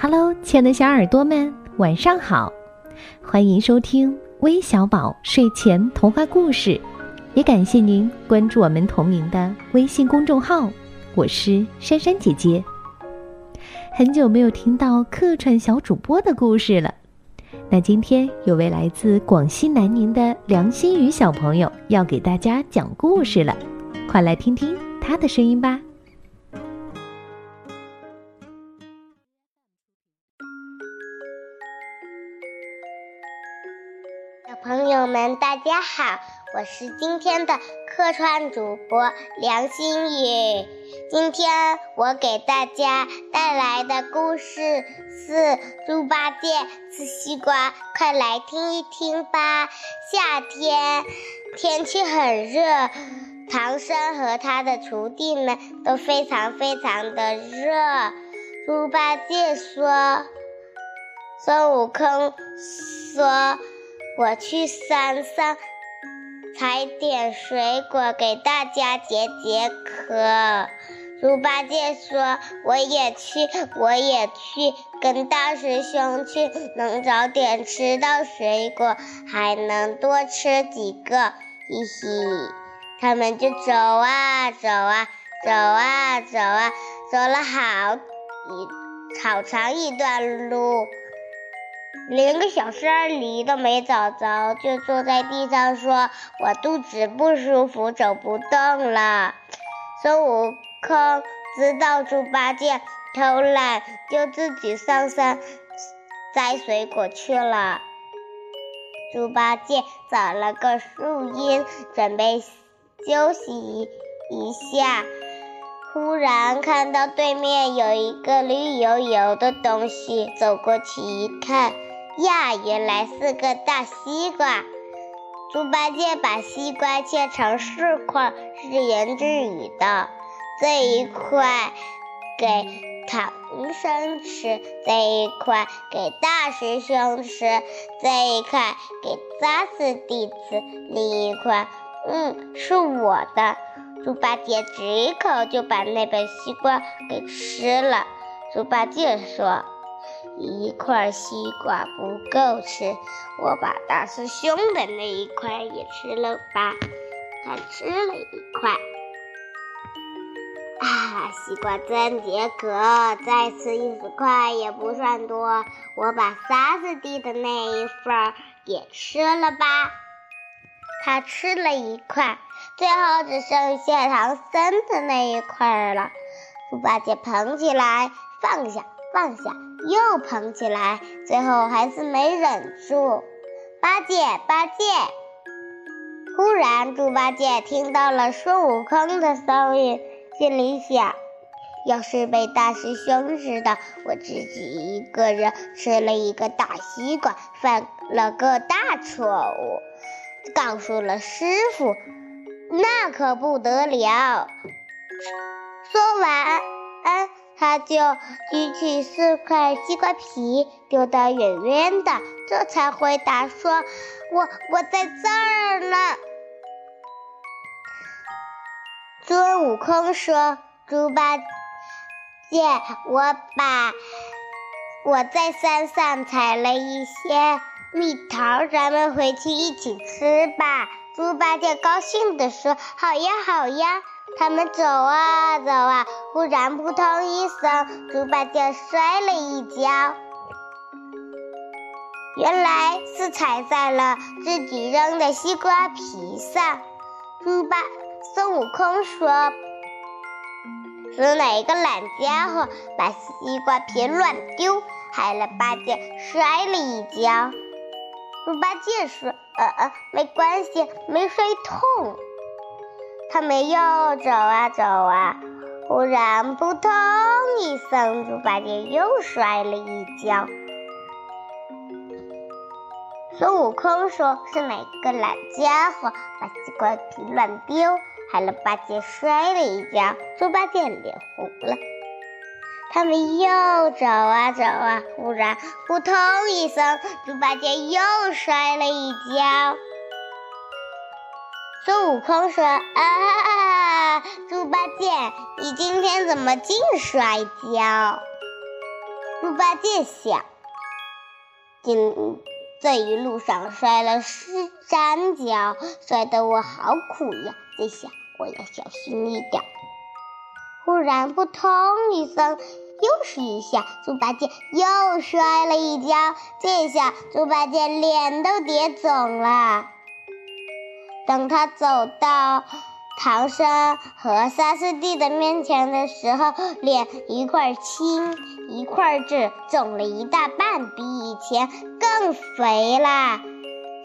Hello，亲爱的小耳朵们，晚上好！欢迎收听微小宝睡前童话故事，也感谢您关注我们同名的微信公众号。我是珊珊姐姐。很久没有听到客串小主播的故事了，那今天有位来自广西南宁的梁心雨小朋友要给大家讲故事了，快来听听他的声音吧。朋友们，大家好，我是今天的客串主播梁心雨。今天我给大家带来的故事是《猪八戒吃西瓜》，快来听一听吧。夏天天气很热，唐僧和他的徒弟们都非常非常的热。猪八戒说：“孙悟空说。”我去山上采点水果给大家解解渴。猪八戒说：“我也去，我也去，跟大师兄去，能早点吃到水果，还能多吃几个。”嘻嘻，他们就走啊走啊走啊走啊，走了好一好长一段路。连个小山梨都没找着，就坐在地上说：“我肚子不舒服，走不动了。”孙悟空知道猪八戒偷懒，就自己上山摘水果去了。猪八戒找了个树荫，准备休息一下。忽然看到对面有一个绿油油的东西，走过去一看。呀，原来是个大西瓜！猪八戒把西瓜切成四块，自言自语道：“这一块给唐僧吃，这一块给大师兄吃，这一块给沙师弟吃，另一块，嗯，是我的。”猪八戒只一口就把那本西瓜给吃了。猪八戒说。一块西瓜不够吃，我把大师兄的那一块也吃了吧。他吃了一块，啊，西瓜真解渴，再吃一块也不算多。我把沙子弟的那一份也吃了吧。他吃了一块，最后只剩下唐僧的那一块了。猪八戒捧起来，放下。放下，又捧起来，最后还是没忍住。八戒，八戒！忽然，猪八戒听到了孙悟空的声音，心里想：要是被大师兄知道我自己一个人吃了一个大西瓜，犯了个大错误，告诉了师傅，那可不得了。说完，他就举起四块西瓜皮，丢得远远的，这才回答说：“我我在这儿呢。”孙悟空说：“猪八戒，我把我在山上采了一些蜜桃，咱们回去一起吃吧。”猪八戒高兴地说：“好呀，好呀。”他们走啊走啊，忽然扑通一声，猪八戒摔了一跤。原来是踩在了自己扔的西瓜皮上。猪八孙悟空说：“是哪个懒家伙把西瓜皮乱丢，害了八戒摔了一跤？”猪八戒说：“呃呃，没关系，没摔痛。”他们又走啊走啊，忽然扑通一声，猪八戒又摔了一跤。孙悟空说：“是哪个懒家伙把西瓜皮乱丢，害了八戒摔了一跤？”猪八戒脸红了。他们又走啊走啊，忽然扑通一声，猪八戒又摔了一跤。孙悟空说：“啊，猪八戒，你今天怎么净摔跤？”猪八戒想，今这一路上摔了十三跤，摔得我好苦呀！这下我要小心一点。忽然扑通一声，又是一下，猪八戒又摔了一跤。这下猪八戒脸都跌肿了。等他走到唐僧和沙师弟的面前的时候，脸一块青一块紫，肿了一大半，比以前更肥啦。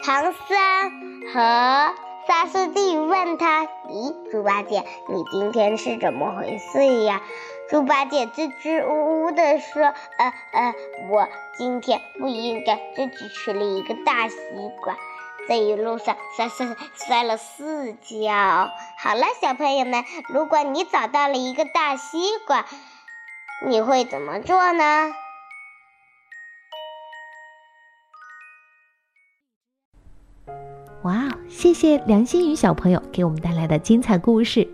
唐僧和。沙师弟问他：“咦，猪八戒，你今天是怎么回事呀？”猪八戒支支吾吾地说：“呃呃，我今天不应该自己吃了一个大西瓜，这一路上摔摔摔了四跤。”好了，小朋友们，如果你找到了一个大西瓜，你会怎么做呢？哇哦，谢谢梁心宇小朋友给我们带来的精彩故事。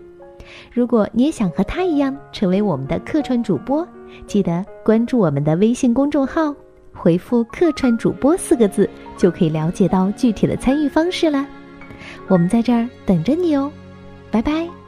如果你也想和他一样成为我们的客串主播，记得关注我们的微信公众号，回复“客串主播”四个字，就可以了解到具体的参与方式了。我们在这儿等着你哦，拜拜。